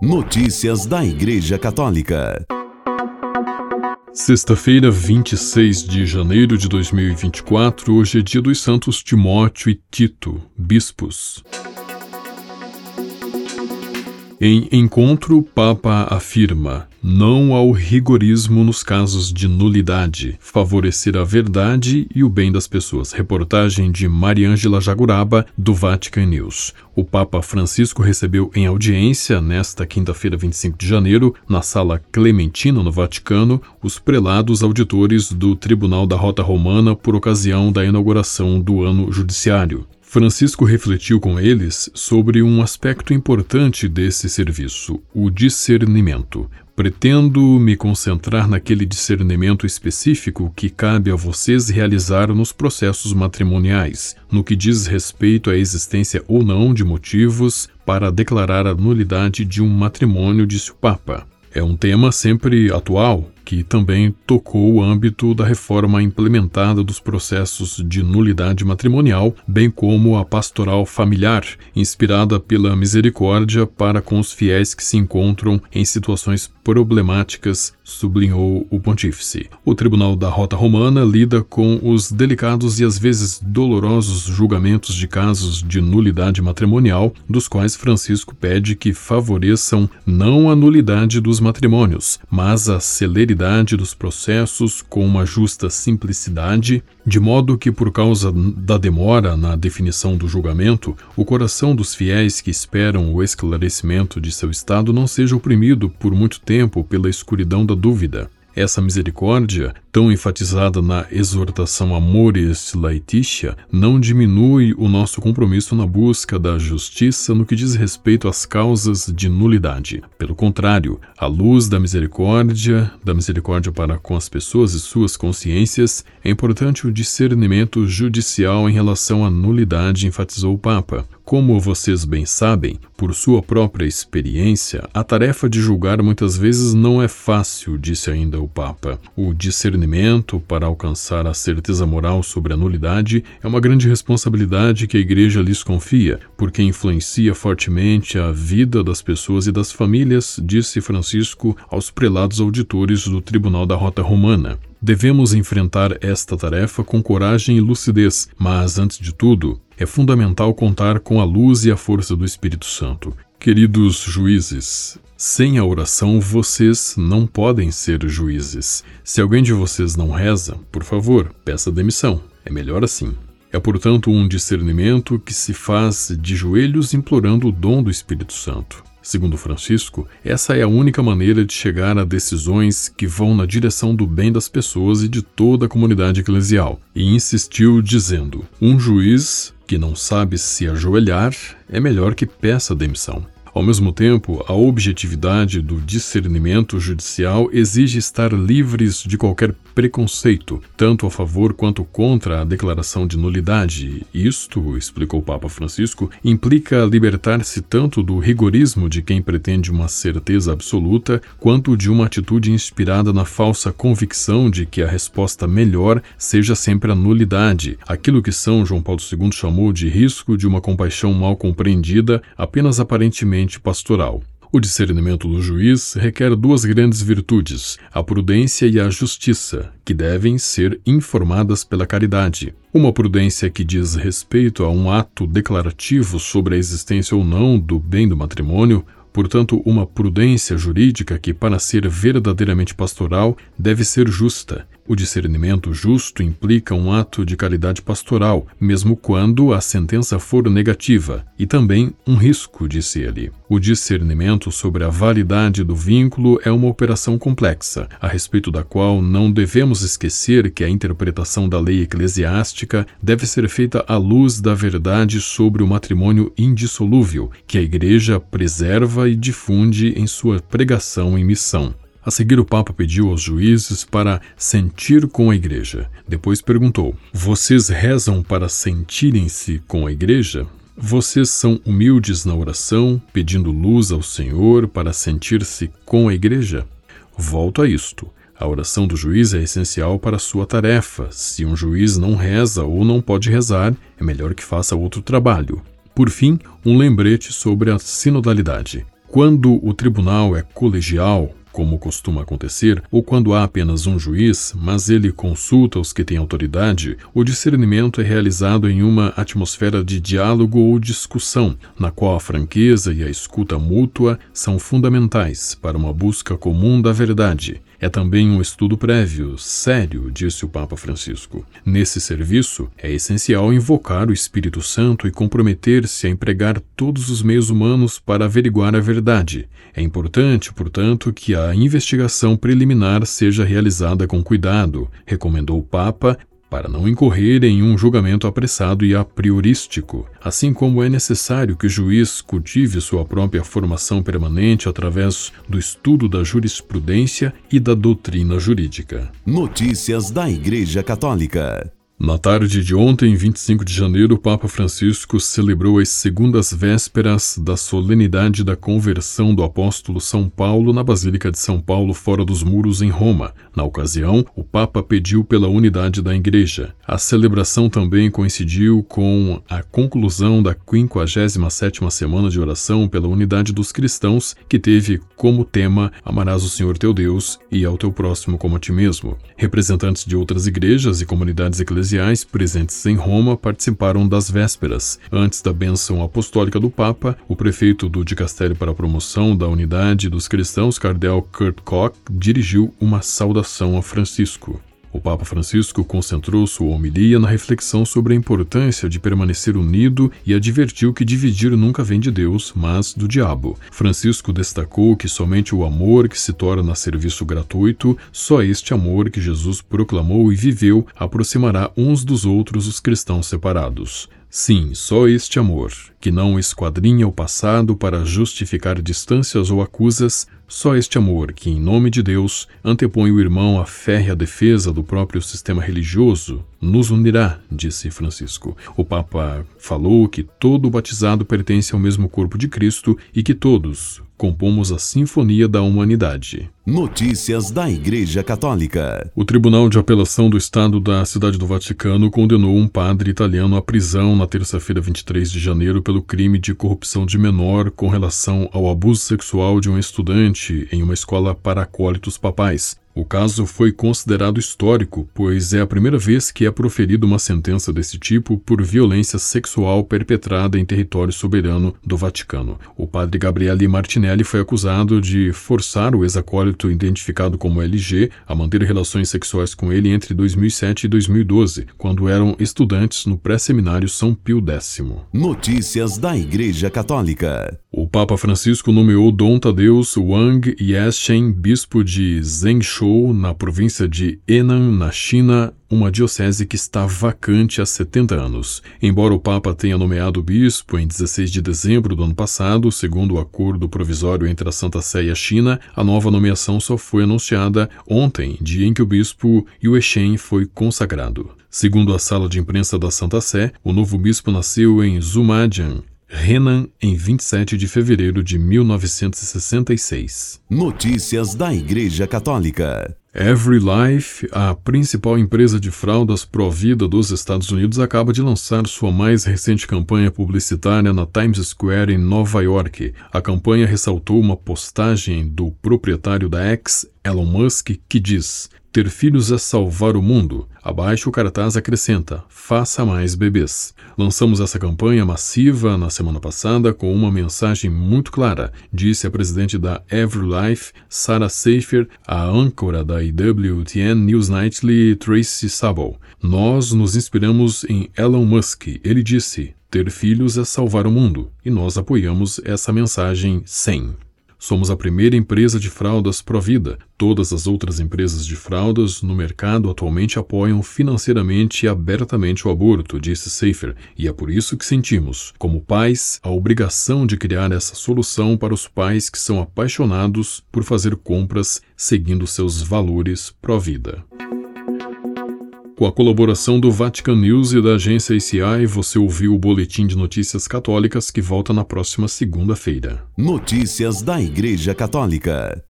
Notícias da Igreja Católica. Sexta-feira, 26 de janeiro de 2024, hoje é dia dos santos Timóteo e Tito, bispos. Em encontro, Papa afirma: não ao rigorismo nos casos de nulidade, favorecer a verdade e o bem das pessoas. Reportagem de Mariângela Jaguraba, do Vatican News. O Papa Francisco recebeu em audiência, nesta quinta-feira, 25 de janeiro, na Sala Clementina, no Vaticano, os prelados auditores do Tribunal da Rota Romana por ocasião da inauguração do ano judiciário. Francisco refletiu com eles sobre um aspecto importante desse serviço, o discernimento. Pretendo me concentrar naquele discernimento específico que cabe a vocês realizar nos processos matrimoniais, no que diz respeito à existência ou não de motivos para declarar a nulidade de um matrimônio, disse o Papa. É um tema sempre atual, que também tocou o âmbito da reforma implementada dos processos de nulidade matrimonial, bem como a pastoral familiar, inspirada pela misericórdia para com os fiéis que se encontram em situações problemáticas, sublinhou o pontífice. O Tribunal da Rota Romana lida com os delicados e às vezes dolorosos julgamentos de casos de nulidade matrimonial, dos quais Francisco pede que favoreçam não a nulidade dos matrimônios, mas a celeridade dos processos com uma justa simplicidade, de modo que, por causa da demora na definição do julgamento, o coração dos fiéis que esperam o esclarecimento de seu estado não seja oprimido por muito tempo pela escuridão da dúvida. Essa misericórdia, tão enfatizada na exortação Amoris Laetitia, não diminui o nosso compromisso na busca da justiça no que diz respeito às causas de nulidade. Pelo contrário, à luz da misericórdia, da misericórdia para com as pessoas e suas consciências, é importante o discernimento judicial em relação à nulidade, enfatizou o Papa. Como vocês bem sabem, por sua própria experiência, a tarefa de julgar muitas vezes não é fácil, disse ainda o Papa. O discernimento para alcançar a certeza moral sobre a nulidade é uma grande responsabilidade que a Igreja lhes confia, porque influencia fortemente a vida das pessoas e das famílias, disse Francisco aos prelados auditores do Tribunal da Rota Romana. Devemos enfrentar esta tarefa com coragem e lucidez, mas, antes de tudo, é fundamental contar com a luz e a força do Espírito Santo. Queridos juízes, sem a oração vocês não podem ser juízes. Se alguém de vocês não reza, por favor, peça demissão. É melhor assim. É, portanto, um discernimento que se faz de joelhos implorando o dom do Espírito Santo. Segundo Francisco, essa é a única maneira de chegar a decisões que vão na direção do bem das pessoas e de toda a comunidade eclesial, e insistiu dizendo: um juiz que não sabe se ajoelhar é melhor que peça demissão. Ao mesmo tempo, a objetividade do discernimento judicial exige estar livres de qualquer preconceito, tanto a favor quanto contra a declaração de nulidade. Isto, explicou o Papa Francisco, implica libertar-se tanto do rigorismo de quem pretende uma certeza absoluta, quanto de uma atitude inspirada na falsa convicção de que a resposta melhor seja sempre a nulidade, aquilo que São João Paulo II chamou de risco de uma compaixão mal compreendida, apenas aparentemente pastoral. O discernimento do juiz requer duas grandes virtudes, a prudência e a justiça, que devem ser informadas pela caridade. Uma prudência que diz respeito a um ato declarativo sobre a existência ou não do bem do matrimônio, portanto, uma prudência jurídica que, para ser verdadeiramente pastoral, deve ser justa, o discernimento justo implica um ato de caridade pastoral, mesmo quando a sentença for negativa, e também um risco, disse ele. O discernimento sobre a validade do vínculo é uma operação complexa, a respeito da qual não devemos esquecer que a interpretação da lei eclesiástica deve ser feita à luz da verdade sobre o matrimônio indissolúvel, que a Igreja preserva e difunde em sua pregação e missão. A seguir, o Papa pediu aos juízes para sentir com a Igreja. Depois perguntou: Vocês rezam para sentirem-se com a Igreja? Vocês são humildes na oração, pedindo luz ao Senhor para sentir-se com a Igreja? Volto a isto. A oração do juiz é essencial para a sua tarefa. Se um juiz não reza ou não pode rezar, é melhor que faça outro trabalho. Por fim, um lembrete sobre a sinodalidade. Quando o tribunal é colegial, como costuma acontecer, ou quando há apenas um juiz, mas ele consulta os que têm autoridade, o discernimento é realizado em uma atmosfera de diálogo ou discussão, na qual a franqueza e a escuta mútua são fundamentais para uma busca comum da verdade. É também um estudo prévio, sério, disse o Papa Francisco. Nesse serviço, é essencial invocar o Espírito Santo e comprometer-se a empregar todos os meios humanos para averiguar a verdade. É importante, portanto, que a investigação preliminar seja realizada com cuidado, recomendou o Papa, para não incorrer em um julgamento apressado e a priorístico, assim como é necessário que o juiz cultive sua própria formação permanente através do estudo da jurisprudência e da doutrina jurídica. Notícias da Igreja Católica. Na tarde de ontem, 25 de janeiro, o Papa Francisco celebrou as segundas vésperas da solenidade da conversão do apóstolo São Paulo na Basílica de São Paulo, fora dos muros, em Roma. Na ocasião, o Papa pediu pela unidade da Igreja. A celebração também coincidiu com a conclusão da 57ª Semana de Oração pela Unidade dos Cristãos, que teve como tema Amarás o Senhor teu Deus e ao teu próximo como a ti mesmo. Representantes de outras igrejas e comunidades eclesiásticas eclesiais presentes em Roma participaram das vésperas. Antes da bênção apostólica do Papa, o prefeito do Dicastério para a Promoção da Unidade dos Cristãos, Cardel Kurt Koch, dirigiu uma saudação a Francisco. O Papa Francisco concentrou sua homilia na reflexão sobre a importância de permanecer unido e advertiu que dividir nunca vem de Deus, mas do diabo. Francisco destacou que somente o amor que se torna serviço gratuito, só este amor que Jesus proclamou e viveu, aproximará uns dos outros os cristãos separados. Sim, só este amor, que não esquadrinha o passado para justificar distâncias ou acusas, só este amor, que em nome de Deus antepõe o irmão à férrea defesa do próprio sistema religioso, nos unirá, disse Francisco. O Papa falou que todo batizado pertence ao mesmo corpo de Cristo e que todos, compomos a Sinfonia da Humanidade. Notícias da Igreja Católica. O Tribunal de Apelação do Estado da Cidade do Vaticano condenou um padre italiano à prisão na terça-feira, 23 de janeiro, pelo crime de corrupção de menor com relação ao abuso sexual de um estudante em uma escola para acólitos papais. O caso foi considerado histórico, pois é a primeira vez que é proferida uma sentença desse tipo por violência sexual perpetrada em território soberano do Vaticano. O padre Gabriele Martinelli foi acusado de forçar o ex-acólito identificado como LG a manter relações sexuais com ele entre 2007 e 2012, quando eram estudantes no pré-seminário São Pio X. Notícias da Igreja Católica. O Papa Francisco nomeou Dom Tadeus Wang Yeshen, bispo de Zhengzhou, na província de Henan, na China, uma diocese que está vacante há 70 anos. Embora o Papa tenha nomeado o bispo em 16 de dezembro do ano passado, segundo o acordo provisório entre a Santa Sé e a China, a nova nomeação só foi anunciada ontem, dia em que o bispo Yueshen foi consagrado. Segundo a sala de imprensa da Santa Sé, o novo bispo nasceu em Zumadian, Renan, em 27 de fevereiro de 1966. Notícias da Igreja Católica. Every Life, a principal empresa de fraldas pró-vida dos Estados Unidos, acaba de lançar sua mais recente campanha publicitária na Times Square, em Nova York. A campanha ressaltou uma postagem do proprietário da X, Elon Musk, que diz: Ter filhos é salvar o mundo. Abaixo o cartaz acrescenta: Faça mais bebês. Lançamos essa campanha massiva na semana passada com uma mensagem muito clara, disse a presidente da EveryLife, Sarah Seifer, a âncora da EWTN News Nightly, Tracy Sabo. Nós nos inspiramos em Elon Musk. Ele disse: Ter filhos é salvar o mundo. E nós apoiamos essa mensagem sem. Somos a primeira empresa de fraldas Provida. Todas as outras empresas de fraldas no mercado atualmente apoiam financeiramente e abertamente o aborto, disse Seifer, e é por isso que sentimos, como pais, a obrigação de criar essa solução para os pais que são apaixonados por fazer compras seguindo seus valores Provida. Com a colaboração do Vatican News e da agência ACI, você ouviu o Boletim de Notícias Católicas que volta na próxima segunda-feira. Notícias da Igreja Católica.